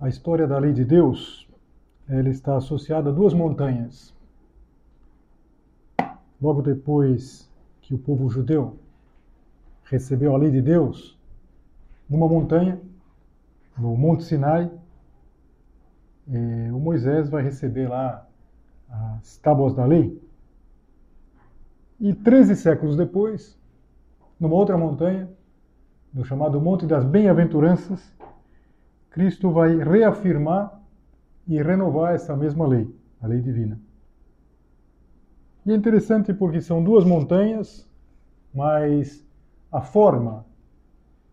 A história da lei de Deus, ela está associada a duas montanhas. Logo depois que o povo judeu recebeu a lei de Deus, numa montanha, no Monte Sinai, eh, o Moisés vai receber lá as tábuas da lei. E 13 séculos depois, numa outra montanha, no chamado Monte das Bem-aventuranças, Cristo vai reafirmar e renovar essa mesma lei, a lei divina. E é interessante porque são duas montanhas, mas a forma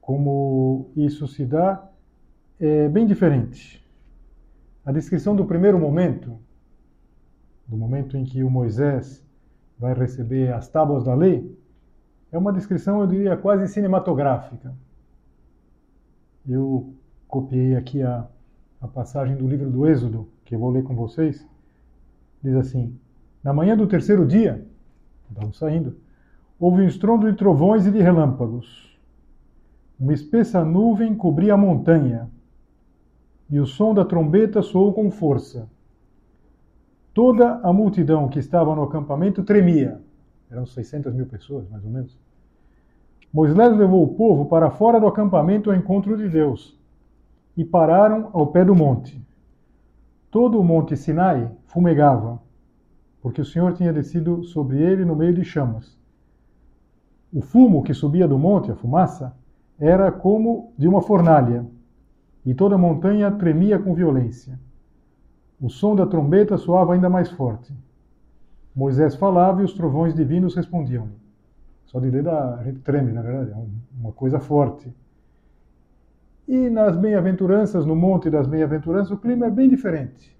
como isso se dá é bem diferente. A descrição do primeiro momento, do momento em que o Moisés vai receber as tábuas da lei, é uma descrição, eu diria, quase cinematográfica. Eu copiei aqui a, a passagem do livro do Êxodo, que eu vou ler com vocês. Diz assim: Na manhã do terceiro dia, estamos saindo, houve um estrondo de trovões e de relâmpagos. Uma espessa nuvem cobria a montanha, e o som da trombeta soou com força. Toda a multidão que estava no acampamento tremia. Eram 600 mil pessoas, mais ou menos. Moisés levou o povo para fora do acampamento ao encontro de Deus e pararam ao pé do monte. Todo o monte Sinai fumegava, porque o Senhor tinha descido sobre ele no meio de chamas. O fumo que subia do monte, a fumaça, era como de uma fornalha, e toda a montanha tremia com violência. O som da trombeta soava ainda mais forte. Moisés falava e os trovões divinos respondiam. Só de ler a gente treme, na verdade, é uma coisa forte. E nas bem-aventuranças, no Monte das Bem-aventuranças, o clima é bem diferente.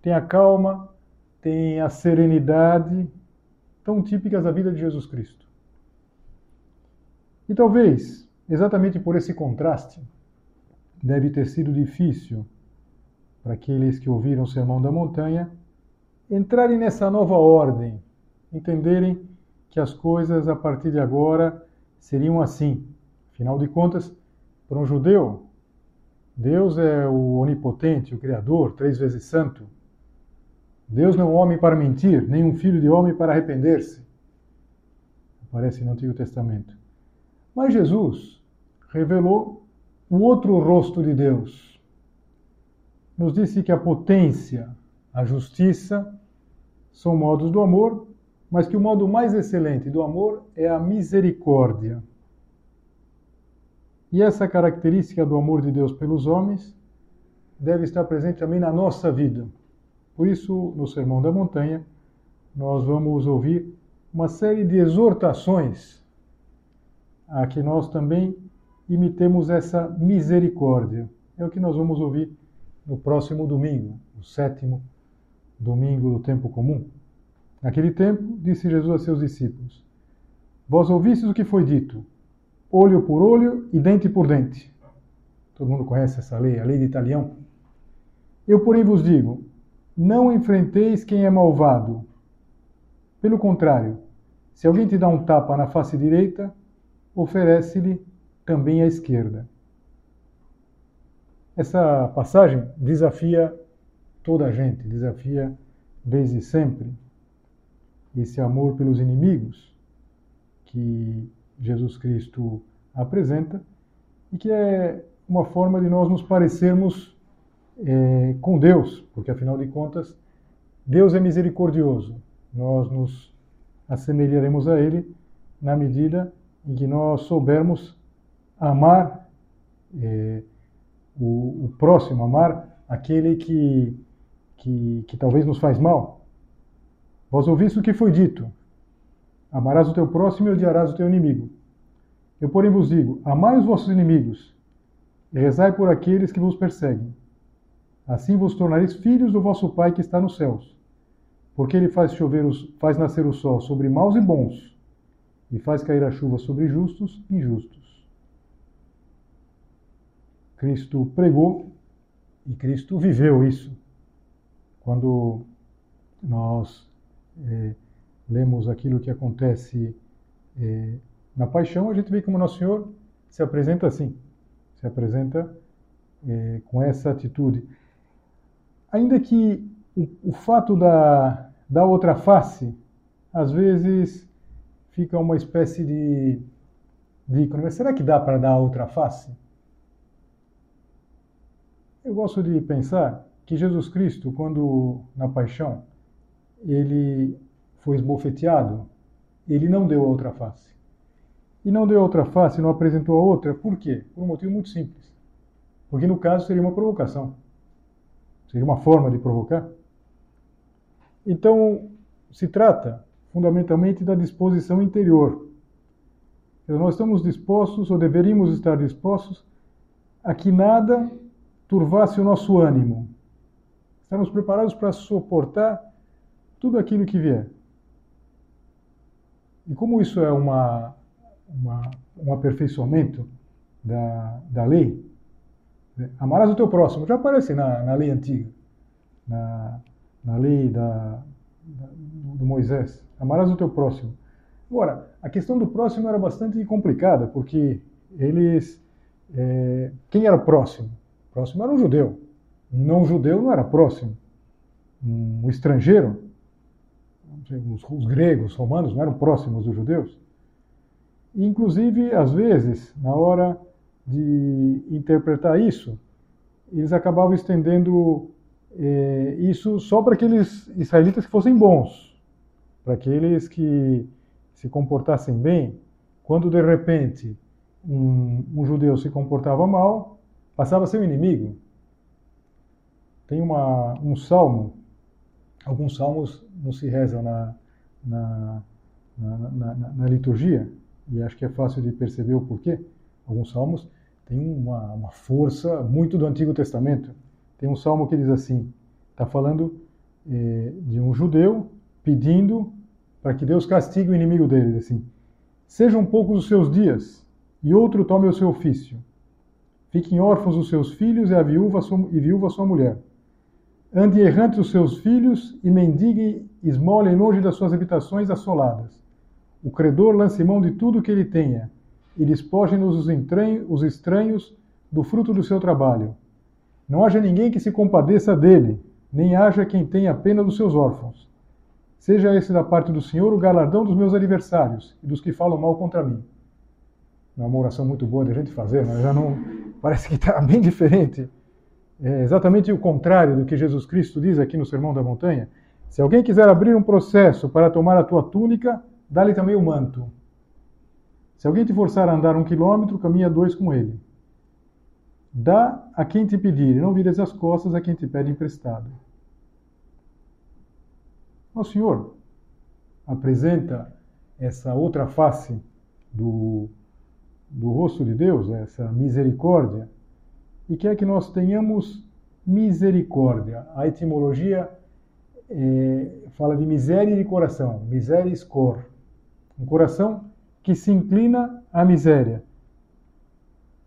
Tem a calma, tem a serenidade, tão típicas da vida de Jesus Cristo. E talvez, exatamente por esse contraste, deve ter sido difícil para aqueles que ouviram o Sermão da Montanha entrarem nessa nova ordem, entenderem que as coisas a partir de agora seriam assim. Afinal de contas, para um judeu, Deus é o onipotente, o Criador, três vezes santo. Deus não é um homem para mentir, nem um filho de homem para arrepender-se. Aparece no Antigo Testamento. Mas Jesus revelou o outro rosto de Deus. Nos disse que a potência, a justiça, são modos do amor, mas que o modo mais excelente do amor é a misericórdia. E essa característica do amor de Deus pelos homens deve estar presente também na nossa vida. Por isso, no Sermão da Montanha, nós vamos ouvir uma série de exortações a que nós também imitemos essa misericórdia. É o que nós vamos ouvir no próximo domingo, o sétimo domingo do tempo comum. Naquele tempo, disse Jesus a seus discípulos: Vós ouvistes o que foi dito, olho por olho e dente por dente. Todo mundo conhece essa lei, a lei de Italião. Eu, porém, vos digo: não enfrenteis quem é malvado. Pelo contrário, se alguém te dá um tapa na face direita, oferece-lhe também a esquerda. Essa passagem desafia toda a gente, desafia desde sempre esse amor pelos inimigos que Jesus Cristo apresenta e que é uma forma de nós nos parecermos é, com Deus, porque afinal de contas, Deus é misericordioso. Nós nos assemelharemos a Ele na medida em que nós soubermos amar é, o, o, próximo, amar aquele que, que, que talvez nos faz mal. Vós ouviste o que foi dito: amarás o teu próximo e odiarás o teu inimigo. Eu, porém, vos digo: amai os vossos inimigos e rezai por aqueles que vos perseguem. Assim vos tornareis filhos do vosso Pai que está nos céus porque ele faz chover, os, faz nascer o sol sobre maus e bons, e faz cair a chuva sobre justos e injustos. Cristo pregou e Cristo viveu isso. Quando nós é, lemos aquilo que acontece é, na paixão, a gente vê como Nosso Senhor se apresenta assim, se apresenta é, com essa atitude. Ainda que o, o fato da, da outra face, às vezes fica uma espécie de, de mas será que dá para dar outra face? Eu gosto de pensar que Jesus Cristo, quando na paixão, ele foi esbofeteado, ele não deu a outra face. E não deu a outra face, não apresentou a outra, por quê? Por um motivo muito simples. Porque no caso seria uma provocação. Seria uma forma de provocar. Então, se trata fundamentalmente da disposição interior. Nós estamos dispostos, ou deveríamos estar dispostos, a que nada turvasse o nosso ânimo. Estamos preparados para suportar tudo aquilo que vier. E como isso é uma, uma um aperfeiçoamento da, da lei, né? amarás o teu próximo, já aparece na, na lei antiga, na, na lei da, da, do Moisés. Amarás o teu próximo. Agora, a questão do próximo era bastante complicada, porque eles. É, quem era próximo? Próximo era um judeu. Um não judeu não era próximo. Um estrangeiro, os, os gregos, os romanos, não eram próximos dos judeus. Inclusive, às vezes, na hora de interpretar isso, eles acabavam estendendo é, isso só para aqueles israelitas que fossem bons, para aqueles que se comportassem bem. Quando de repente um, um judeu se comportava mal, passava a ser um inimigo. Tem uma, um salmo, alguns salmos não se rezam na, na, na, na, liturgia, e acho que é fácil de perceber o porquê. Alguns salmos têm uma, uma força muito do Antigo Testamento. Tem um salmo que diz assim: está falando eh, de um judeu pedindo para que Deus castigue o inimigo deles, assim. Sejam poucos os seus dias, e outro tome o seu ofício. Fiquem órfãos os seus filhos e a viúva sua, e viúva sua mulher. Ande errantes os seus filhos e mendiguem esmolem longe das suas habitações assoladas. O credor lance mão de tudo que ele tenha, e despojem-nos os estranhos do fruto do seu trabalho. Não haja ninguém que se compadeça dele, nem haja quem tenha pena dos seus órfãos. Seja esse da parte do Senhor o galardão dos meus adversários e dos que falam mal contra mim. É uma oração muito boa de a gente fazer, mas já não. Parece que está bem diferente. É exatamente o contrário do que Jesus Cristo diz aqui no Sermão da Montanha. Se alguém quiser abrir um processo para tomar a tua túnica, dá-lhe também o manto. Se alguém te forçar a andar um quilômetro, caminha dois com ele. Dá a quem te pedir, e não vires as costas a quem te pede emprestado. O Senhor apresenta essa outra face do, do rosto de Deus, essa misericórdia, e quer que nós tenhamos misericórdia. A etimologia é, fala de miséria de coração, miseris cor. Um coração que se inclina à miséria.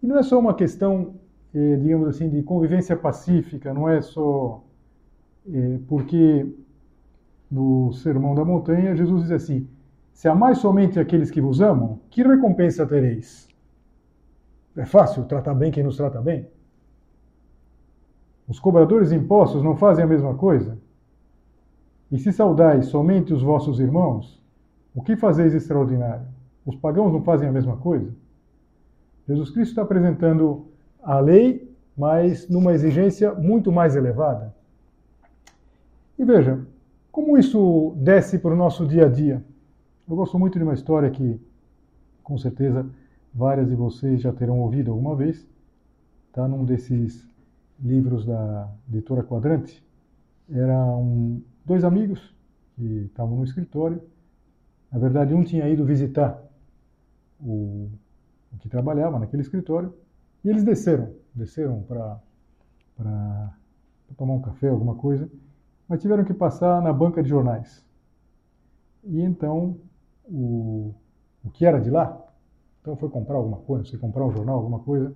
E não é só uma questão eh, digamos assim, de convivência pacífica, não é só eh, porque no Sermão da Montanha Jesus diz assim: Se amais somente aqueles que vos amam, que recompensa tereis? É fácil tratar bem quem nos trata bem? Os cobradores de impostos não fazem a mesma coisa? E se saudais somente os vossos irmãos, o que fazeis extraordinário? Os pagãos não fazem a mesma coisa? Jesus Cristo está apresentando a lei, mas numa exigência muito mais elevada. E veja, como isso desce para o nosso dia a dia? Eu gosto muito de uma história que, com certeza, várias de vocês já terão ouvido alguma vez. Está num desses livros da editora Quadrante. Eram dois amigos que estavam no escritório. Na verdade, um tinha ido visitar o, o que trabalhava naquele escritório e eles desceram, desceram para tomar um café, alguma coisa, mas tiveram que passar na banca de jornais. E então o, o que era de lá, então foi comprar alguma coisa, sei, comprar um jornal, alguma coisa,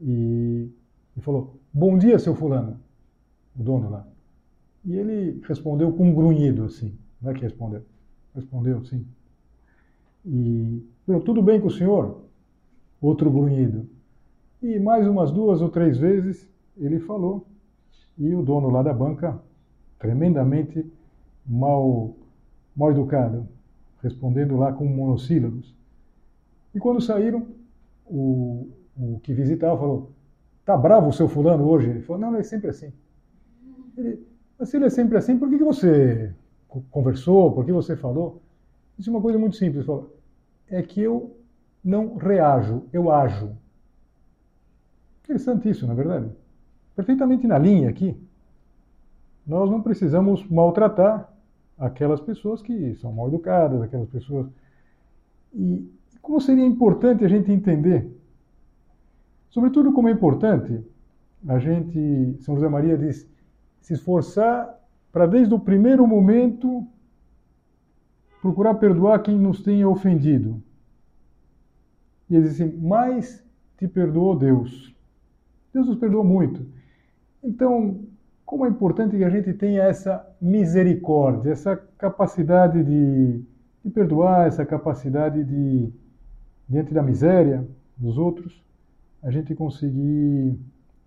e, e falou, bom dia, seu fulano, o dono lá. E ele respondeu com um grunhido, assim, não é que respondeu, respondeu, sim. E, tudo bem com o senhor? Outro grunhido. E mais umas duas ou três vezes ele falou, e o dono lá da banca, tremendamente mal, mal educado, respondendo lá com monossílabos. E quando saíram, o, o que visitava falou: Tá bravo o seu fulano hoje? Ele falou: Não, ele é sempre assim. Ele, mas se ele é sempre assim, por que, que você conversou? Por que você falou? Isso é uma coisa muito simples. Falou: É que eu não reajo, eu ajo. Interessante isso, na é verdade. Perfeitamente na linha aqui. Nós não precisamos maltratar aquelas pessoas que são mal educadas, aquelas pessoas. E como seria importante a gente entender, sobretudo como é importante a gente, São José Maria diz, se esforçar para desde o primeiro momento procurar perdoar quem nos tenha ofendido. E ele diz assim, mais te perdoou Deus. Deus nos perdoou muito. Então, como é importante que a gente tenha essa misericórdia, essa capacidade de, de perdoar, essa capacidade de, diante da miséria dos outros, a gente conseguir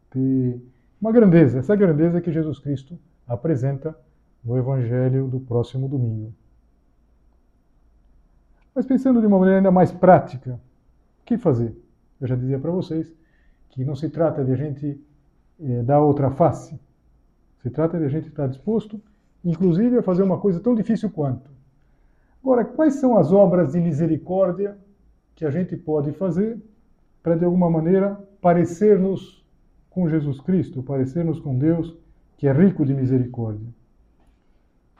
ter uma grandeza, essa grandeza que Jesus Cristo apresenta no Evangelho do próximo domingo. Mas pensando de uma maneira ainda mais prática, o que fazer? Eu já dizia para vocês que não se trata de a gente é, dar outra face, se trata de a gente estar disposto, inclusive, a fazer uma coisa tão difícil quanto. Agora, quais são as obras de misericórdia que a gente pode fazer para, de alguma maneira, parecer-nos com Jesus Cristo, parecer-nos com Deus, que é rico de misericórdia?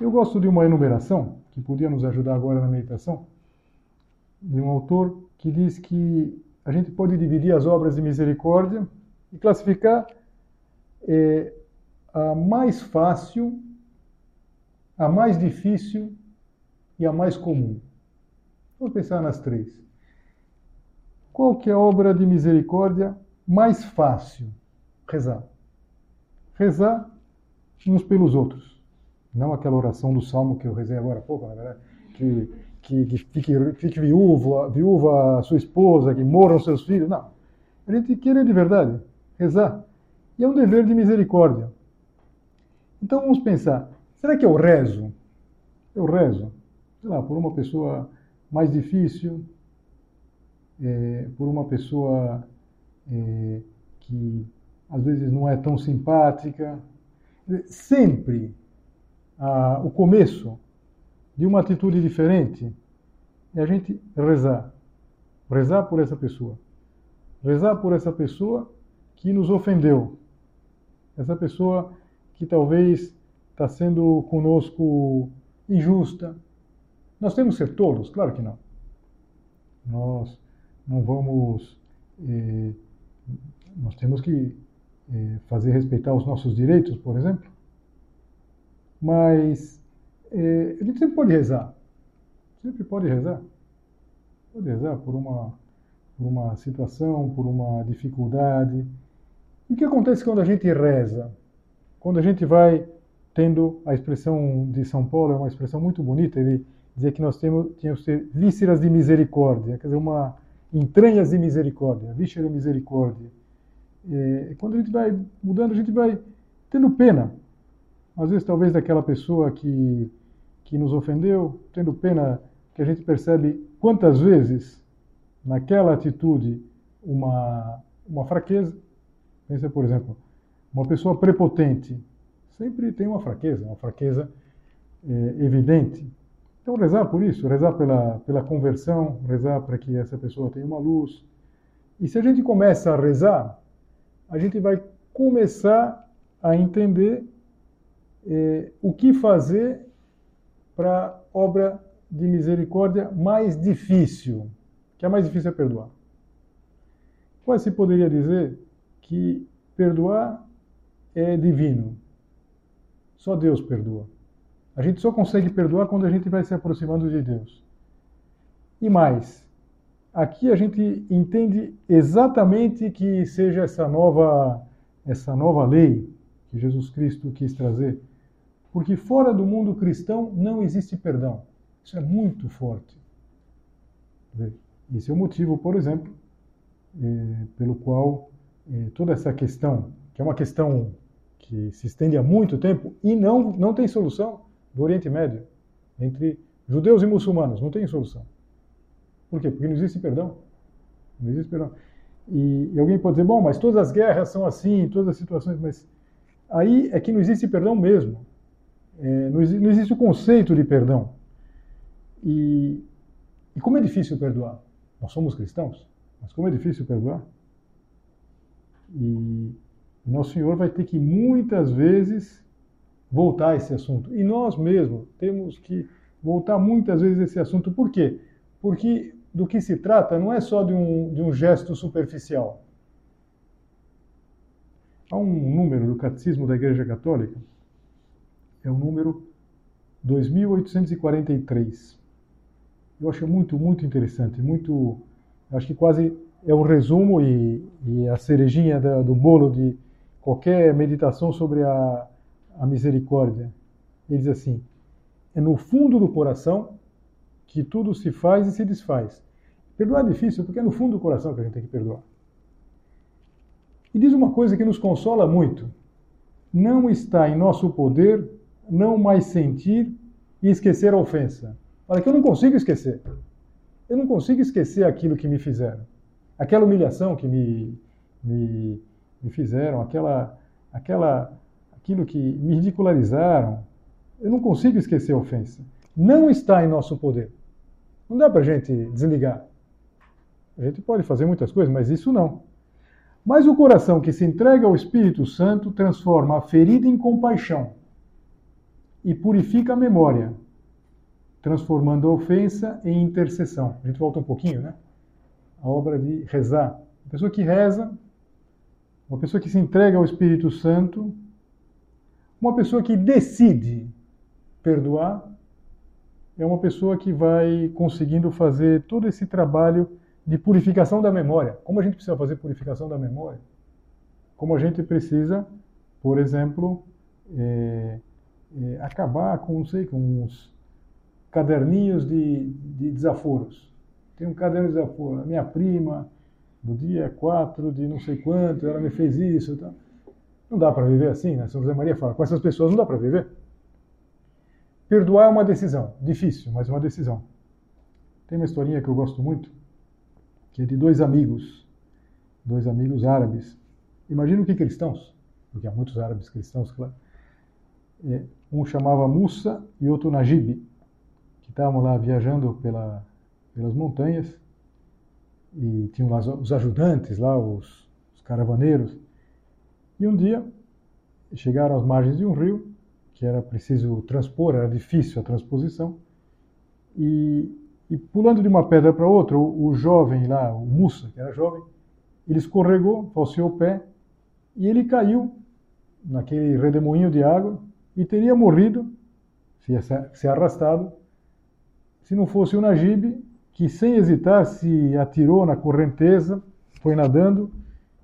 Eu gosto de uma enumeração, que podia nos ajudar agora na meditação, de um autor que diz que a gente pode dividir as obras de misericórdia e classificar eh, a mais fácil, a mais difícil e a mais comum. Vamos pensar nas três. Qual que é a obra de misericórdia mais fácil? Rezar. Rezar uns pelos outros. Não aquela oração do Salmo que eu rezei agora há pouco, na verdade, que, que, que fique, fique viúva, viúva a sua esposa, que morram seus filhos. Não. A gente quer de verdade rezar. E é um dever de misericórdia. Então vamos pensar, será que eu rezo? Eu rezo, sei lá, por uma pessoa mais difícil, é, por uma pessoa é, que às vezes não é tão simpática. Sempre o começo de uma atitude diferente é a gente rezar. Rezar por essa pessoa. Rezar por essa pessoa que nos ofendeu. Essa pessoa que talvez está sendo conosco injusta. Nós temos que ser tolos? Claro que não. Nós não vamos. Eh, nós temos que eh, fazer respeitar os nossos direitos, por exemplo. Mas eh, a gente sempre pode rezar. Sempre pode rezar. Pode rezar por uma, por uma situação, por uma dificuldade. E o que acontece quando a gente reza? Quando a gente vai tendo a expressão de São Paulo, é uma expressão muito bonita, ele dizia que nós temos, tínhamos que ter vísceras de misericórdia, quer dizer, uma entranhas de misericórdia, víscera de misericórdia. É, quando a gente vai mudando, a gente vai tendo pena, às vezes talvez daquela pessoa que, que nos ofendeu, tendo pena que a gente percebe quantas vezes naquela atitude uma, uma fraqueza. Pensa, por exemplo, uma pessoa prepotente sempre tem uma fraqueza, uma fraqueza é, evidente. Então, rezar por isso, rezar pela, pela conversão, rezar para que essa pessoa tenha uma luz. E se a gente começa a rezar, a gente vai começar a entender eh, o que fazer para a obra de misericórdia mais difícil, que é mais difícil é perdoar. Quase se poderia dizer que perdoar é divino. Só Deus perdoa. A gente só consegue perdoar quando a gente vai se aproximando de Deus. E mais, aqui a gente entende exatamente que seja essa nova essa nova lei que Jesus Cristo quis trazer, porque fora do mundo cristão não existe perdão. Isso é muito forte. Esse é o motivo, por exemplo, eh, pelo qual eh, toda essa questão, que é uma questão que se estende há muito tempo e não, não tem solução do Oriente Médio, entre judeus e muçulmanos, não tem solução. Por quê? Porque não existe perdão. Não existe perdão. E, e, alguém pode dizer, bom, mas todas as guerras são assim, todas as situações, mas aí é que não existe perdão mesmo. É, não, existe, não, existe, o conceito de perdão. E, e como é difícil perdoar? Nós somos cristãos, mas como é difícil perdoar? E nosso Senhor vai ter que muitas vezes voltar a esse assunto. E nós mesmos temos que voltar muitas vezes a esse assunto. Por quê? Porque do que se trata não é só de um, de um gesto superficial. Há um número do Catecismo da Igreja Católica, é o número 2843. Eu acho muito, muito interessante, muito, acho que quase é um resumo e, e a cerejinha da, do bolo de qualquer meditação sobre a, a misericórdia. Ele diz assim: é no fundo do coração que tudo se faz e se desfaz. Perdoar é difícil porque é no fundo do coração que a gente tem que perdoar. E diz uma coisa que nos consola muito: não está em nosso poder não mais sentir e esquecer a ofensa. Olha, que eu não consigo esquecer. Eu não consigo esquecer aquilo que me fizeram. Aquela humilhação que me, me, me fizeram, aquela, aquela, aquilo que me ridicularizaram. Eu não consigo esquecer a ofensa. Não está em nosso poder. Não dá para a gente desligar. A gente pode fazer muitas coisas, mas isso não. Mas o coração que se entrega ao Espírito Santo transforma a ferida em compaixão e purifica a memória, transformando a ofensa em intercessão. A gente volta um pouquinho, né? A obra de rezar. A pessoa que reza, uma pessoa que se entrega ao Espírito Santo, uma pessoa que decide perdoar, é uma pessoa que vai conseguindo fazer todo esse trabalho de purificação da memória. Como a gente precisa fazer purificação da memória? Como a gente precisa, por exemplo, é, é, acabar com, não sei, com uns caderninhos de, de desaforos. Tem um caderno de desaforo. A minha prima, no dia 4 de não sei quanto, ela me fez isso. Então, não dá para viver assim, né? São José Maria fala, com essas pessoas não dá para viver. Perdoar é uma decisão, difícil, mas é uma decisão. Tem uma historinha que eu gosto muito, que é de dois amigos, dois amigos árabes. Imagino que cristãos, porque há muitos árabes cristãos, claro. É, um chamava Musa e outro Najib, que estavam lá viajando pela, pelas montanhas e tinham lá os ajudantes, lá os, os caravaneiros. E um dia chegaram às margens de um rio, que era preciso transpor, era difícil a transposição, e e pulando de uma pedra para outra, o, o, jovem lá, o Musa, que era jovem, ele escorregou, falseou o pé e ele caiu naquele redemoinho de água e teria morrido, se, se arrastado, se não fosse o Najib, que sem hesitar se atirou na correnteza, foi nadando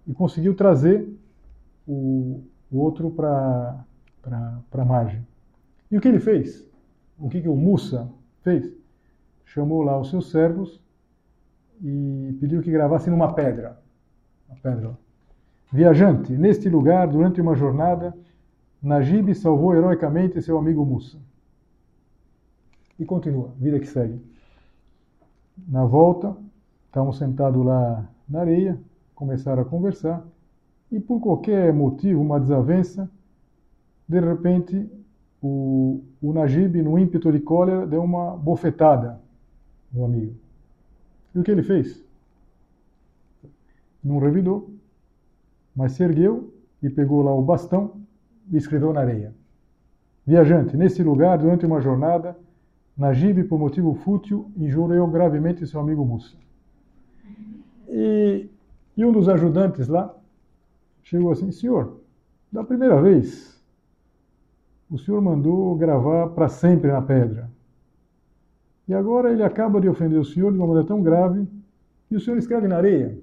e conseguiu trazer o, outro para a margem. E o que ele fez? O que, que o Musa fez? chamou lá os seus servos e pediu que gravassem numa pedra. Uma pedra. Viajante, neste lugar, durante uma jornada, Najib salvou heroicamente seu amigo Musa. E continua, vida que segue. Na volta, estavam sentados lá na areia, começaram a conversar, e por qualquer motivo, uma desavença, de repente, o, o Najib, no ímpeto de cólera, deu uma bofetada no amigo. E o que ele fez? Não revidou, mas se ergueu e pegou lá o bastão e escreveu na areia. Viajante, nesse lugar, durante uma jornada, Najib, por motivo fútil, injuriou gravemente seu amigo Musa. E, e um dos ajudantes lá chegou assim: Senhor, da primeira vez, o senhor mandou gravar para sempre na pedra. E agora ele acaba de ofender o senhor de uma maneira tão grave e o senhor escreve na areia.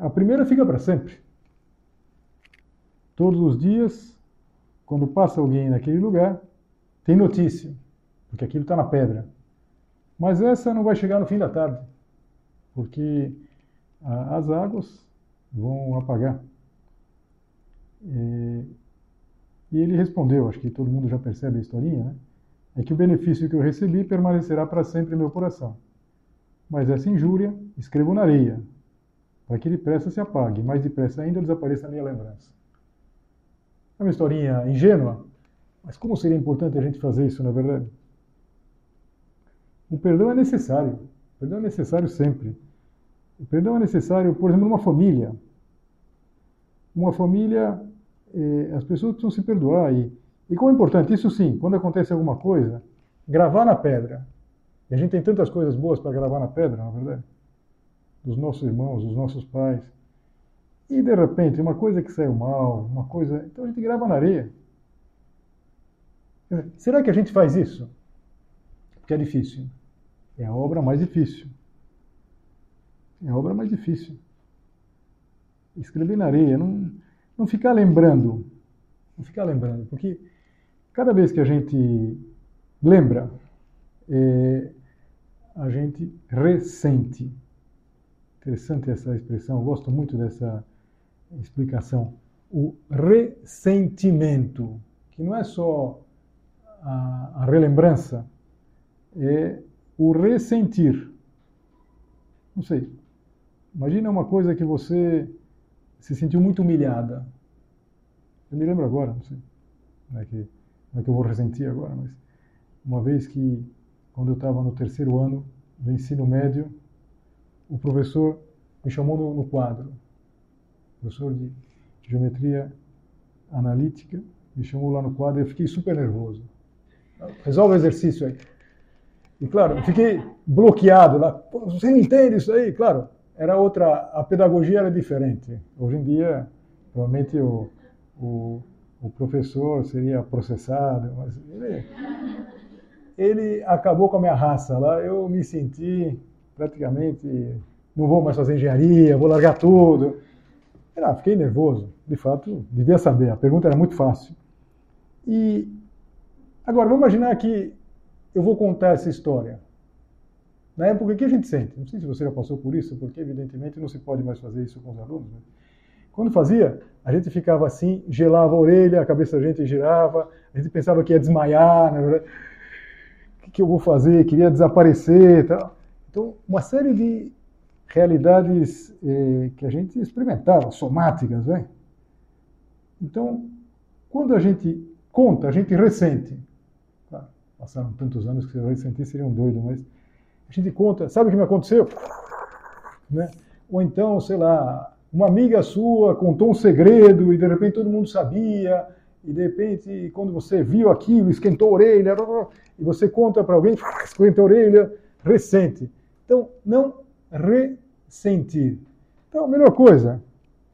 A primeira fica para sempre. Todos os dias, quando passa alguém naquele lugar, tem notícia, porque aquilo está na pedra. Mas essa não vai chegar no fim da tarde, porque as águas vão apagar. E, e ele respondeu, acho que todo mundo já percebe a historinha, né? É que o benefício que eu recebi permanecerá para sempre em meu coração. Mas essa injúria escrevo na areia, para que depressa se apague, mais depressa ainda desapareça a minha lembrança. É uma historinha ingênua, mas como seria importante a gente fazer isso, na é verdade? O perdão é necessário. O perdão é necessário sempre. O perdão é necessário, por exemplo, numa família. Uma família, eh, as pessoas precisam se perdoar. E, e como é importante, isso sim, quando acontece alguma coisa, gravar na pedra. E a gente tem tantas coisas boas para gravar na pedra, na é verdade? Dos nossos irmãos, dos nossos pais. E de repente, uma coisa que saiu mal, uma coisa. Então a gente grava na areia. Será que a gente faz isso? Porque é difícil. É a obra mais difícil. É a obra mais difícil. Escrever na areia, não, não ficar lembrando. Não ficar lembrando, porque cada vez que a gente lembra, é, a gente ressente. Interessante essa expressão, eu gosto muito dessa explicação. O ressentimento, que não é só a, a relembrança é o ressentir. Não sei. Imagina uma coisa que você se sentiu muito humilhada. Eu me lembro agora, não sei. Não é que, não é que eu vou ressentir agora, mas uma vez que, quando eu estava no terceiro ano do ensino médio, o professor me chamou no, no quadro. professor de geometria analítica me chamou lá no quadro e eu fiquei super nervoso. Resolve o exercício aí. E claro, fiquei bloqueado lá. Você não entende isso aí? Claro, era outra, a pedagogia era diferente. Hoje em dia, provavelmente o, o, o professor seria processado, mas ele, ele acabou com a minha raça lá. Eu me senti praticamente, não vou mais fazer engenharia, vou largar tudo. Era, fiquei nervoso, de fato, devia saber. A pergunta era muito fácil. E Agora, vamos imaginar que eu vou contar essa história. Na época, o que a gente sente? Não sei se você já passou por isso, porque evidentemente não se pode mais fazer isso com os alunos. Né? Quando fazia, a gente ficava assim, gelava a orelha, a cabeça da gente girava, a gente pensava que ia desmaiar, né? o que eu vou fazer? Queria desaparecer. Tal. Então, uma série de realidades eh, que a gente experimentava, somáticas. Né? Então, quando a gente conta, a gente ressente passaram tantos anos que você vai sentir seria um doido, mas a gente conta, sabe o que me aconteceu? Né? Ou então, sei lá, uma amiga sua contou um segredo e de repente todo mundo sabia, e de repente, quando você viu aquilo, esquentou a orelha, e você conta para alguém, esquenta a orelha, ressente. Então, não ressentir. Então, a melhor coisa,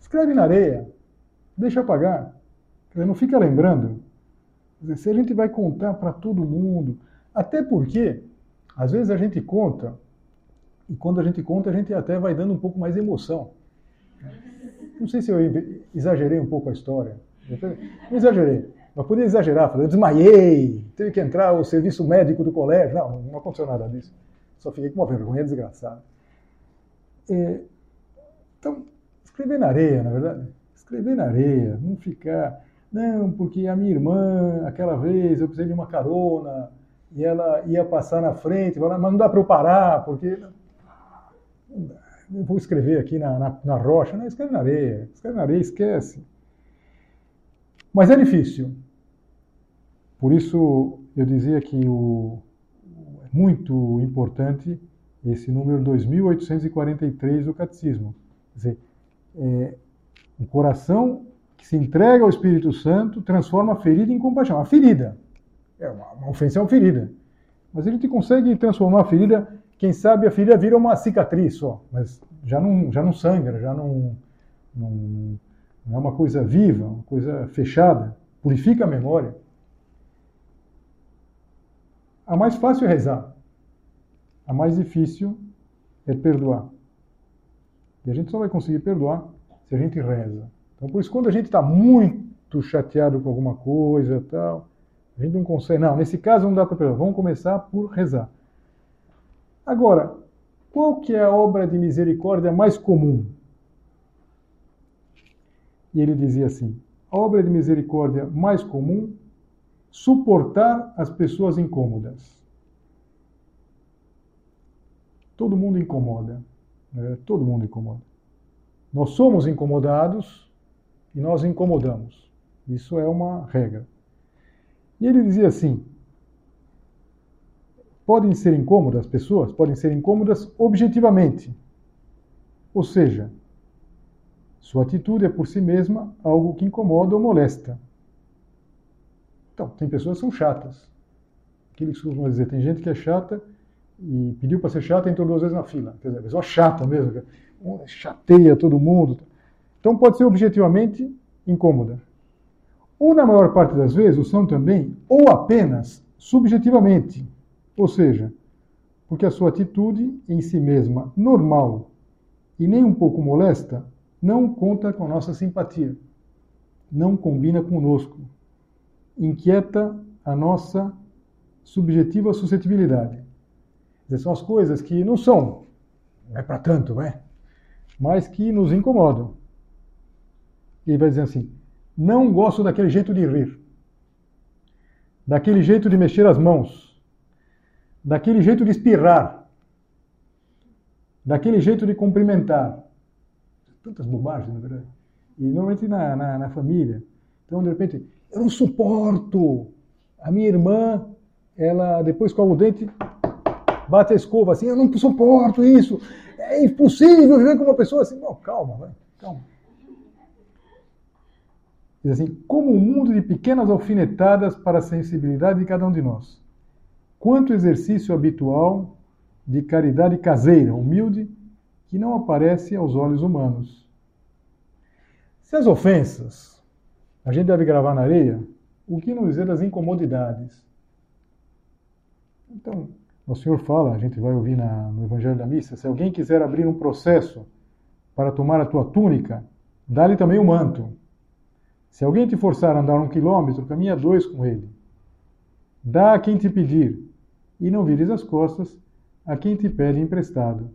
escreve na areia, deixa apagar. Não fica lembrando. Se a gente vai contar para todo mundo, até porque, às vezes a gente conta, e quando a gente conta, a gente até vai dando um pouco mais emoção. Não sei se eu exagerei um pouco a história. Não exagerei. Mas podia exagerar, eu desmaiei, teve que entrar o serviço médico do colégio. Não, não aconteceu nada disso. Só fiquei com uma vergonha desgraçada. É, então, escrever na areia, na verdade. Escrever na areia, não ficar não, porque a minha irmã, aquela vez, eu precisei de uma carona e ela ia passar na frente, mas não dá para eu parar, porque. Eu vou escrever aqui na, na, na rocha. Não, escreve na areia. Escreve na areia, esquece. Mas é difícil. por isso eu dizia que o, é muito importante esse número 2843 do Catecismo. Quer dizer, é, o coração que se entrega ao Espírito Santo transforma a ferida em compaixão. A ferida, é uma, uma ofensa é uma ferida, mas ele te consegue transformar a ferida, quem sabe a ferida vira uma cicatriz só, mas já não, já não sangra, já não, não, não é uma coisa viva, uma coisa fechada, purifica a memória. A mais fácil é rezar, a mais difícil é perdoar. E a gente só vai conseguir perdoar se a gente reza. Então, por isso, quando a gente está muito chateado com alguma coisa, tal, a gente não consegue. Não, nesse caso não dá para perdoar. Vamos começar por rezar. Agora, qual que é a obra de misericórdia mais comum? E ele dizia assim: a obra de misericórdia mais comum, suportar as pessoas incômodas. Todo mundo incomoda. Né? Todo mundo incomoda. Nós somos incomodados e nós incomodamos. Isso é uma regra. E ele dizia assim: podem ser incômodas pessoas, podem ser incômodas objetivamente. Ou seja, sua atitude é por si mesma algo que incomoda ou molesta. Então, tem pessoas que são chatas. Aquilo que costumam dizer, tem gente que é chata e pediu para ser chata e entrou duas vezes na fila. Quer dizer, pessoa chata mesmo chateia todo mundo. Então pode ser objetivamente incômoda. Ou na maior parte das vezes, são também, ou apenas subjetivamente. Ou seja, porque a sua atitude em si mesma normal e nem um pouco molesta não conta com a nossa simpatia, não combina conosco, inquieta a nossa subjetiva suscetibilidade. São as coisas que não são, não é para tanto, não é? mas que nos incomodam. Ele vai dizer assim: não gosto daquele jeito de rir, daquele jeito de mexer as mãos, daquele jeito de espirrar, daquele jeito de cumprimentar. Tantas bobagens, na verdade. E normalmente na, na, na família. Então, de repente, eu não suporto. A minha irmã, ela depois com o dente, bate a escova assim, eu não suporto isso é impossível viver com uma pessoa assim. Não, calma, vai, calma. Diz assim, como um mundo de pequenas alfinetadas para a sensibilidade de cada um de nós. Quanto exercício habitual de caridade caseira, humilde, que não aparece aos olhos humanos. Se as ofensas a gente deve gravar na areia, o que não dizer das incomodidades? Então, o Senhor fala, a gente vai ouvir na, no Evangelho da Missa, se alguém quiser abrir um processo para tomar a tua túnica, dá-lhe também o manto. Se alguém te forçar a andar um quilômetro, caminha dois com ele. Dá a quem te pedir, e não vires as costas a quem te pede emprestado.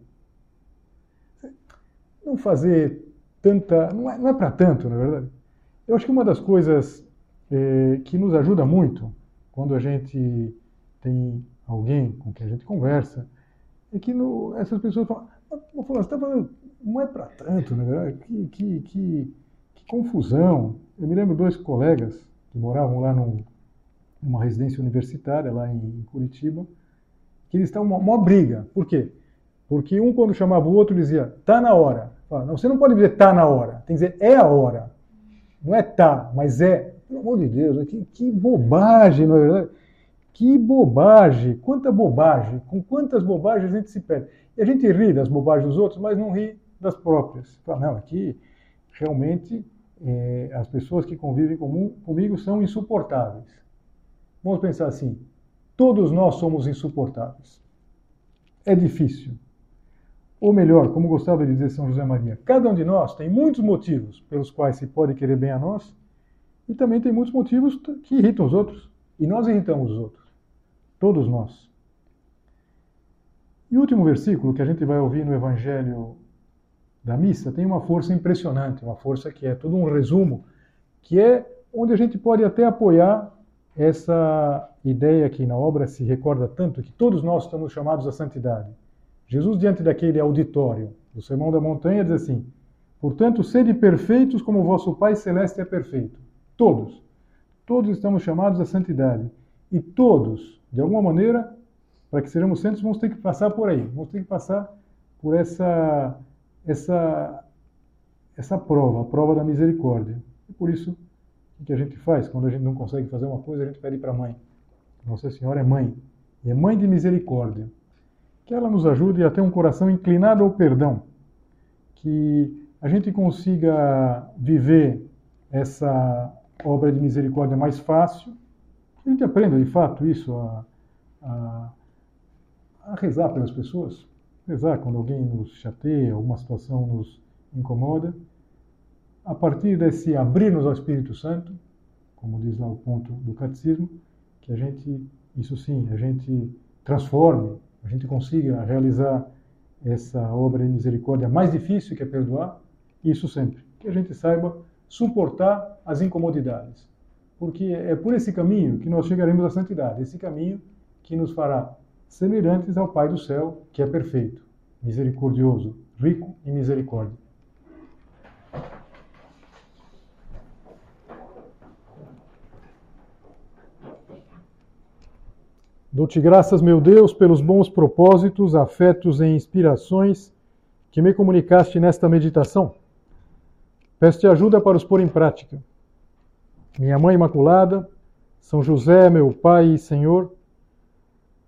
Não fazer tanta. Não é, não é para tanto, na verdade. Eu acho que uma das coisas é, que nos ajuda muito quando a gente tem alguém com quem a gente conversa, é que no, essas pessoas falam, mas, você está falando, não é para tanto, né? Que, que, que, que, confusão. Eu me lembro dois colegas que moravam lá num, numa residência universitária, lá em Curitiba, que eles estavam uma, uma briga. Por quê? Porque um, quando chamava o outro, dizia, tá na hora. Fala, não, você não pode dizer tá na hora, tem que dizer é a hora. Não é tá, mas é. Pelo amor de Deus, que, que bobagem, na verdade. Que bobagem! Quanta bobagem! Com quantas bobagens a gente se perde. E a gente ri das bobagens dos outros, mas não ri das próprias. Fala, não, aqui realmente é, as pessoas que convivem comigo são insuportáveis. Vamos pensar assim: todos nós somos insuportáveis. É difícil. Ou melhor, como gostava de dizer São José Maria, cada um de nós tem muitos motivos pelos quais se pode querer bem a nós, e também tem muitos motivos que irritam os outros. E nós irritamos os outros. Todos nós. E o último versículo que a gente vai ouvir no Evangelho da missa tem uma força impressionante, uma força que é todo um resumo, que é onde a gente pode até apoiar essa ideia que na obra se recorda tanto, que todos nós estamos chamados à santidade. Jesus, diante daquele auditório do Sermão da Montanha, diz assim: Portanto, sede perfeitos como vosso Pai Celeste é perfeito. Todos. Todos estamos chamados à santidade. E todos, de alguma maneira, para que sejamos santos, vamos ter que passar por aí. Vamos ter que passar por essa, essa, essa prova, a prova da misericórdia. E por isso, o que a gente faz? Quando a gente não consegue fazer uma coisa, a gente pede para a mãe. Nossa Senhora é mãe. E é mãe de misericórdia. Que ela nos ajude a ter um coração inclinado ao perdão. Que a gente consiga viver essa obra de misericórdia mais fácil, que a gente aprenda de fato isso, a, a, a rezar pelas pessoas, rezar quando alguém nos chateia, alguma situação nos incomoda, a partir desse abrir-nos ao Espírito Santo, como diz lá o ponto do catecismo, que a gente, isso sim, a gente transforme, a gente consiga realizar essa obra de misericórdia mais difícil que é perdoar, isso sempre. Que a gente saiba suportar as incomodidades. Porque é por esse caminho que nós chegaremos à santidade, esse caminho que nos fará semelhantes ao Pai do céu, que é perfeito, misericordioso, rico em misericórdia. Dou-te graças, meu Deus, pelos bons propósitos, afetos e inspirações que me comunicaste nesta meditação. Peço-te ajuda para os pôr em prática. Minha Mãe Imaculada, São José, meu Pai e Senhor,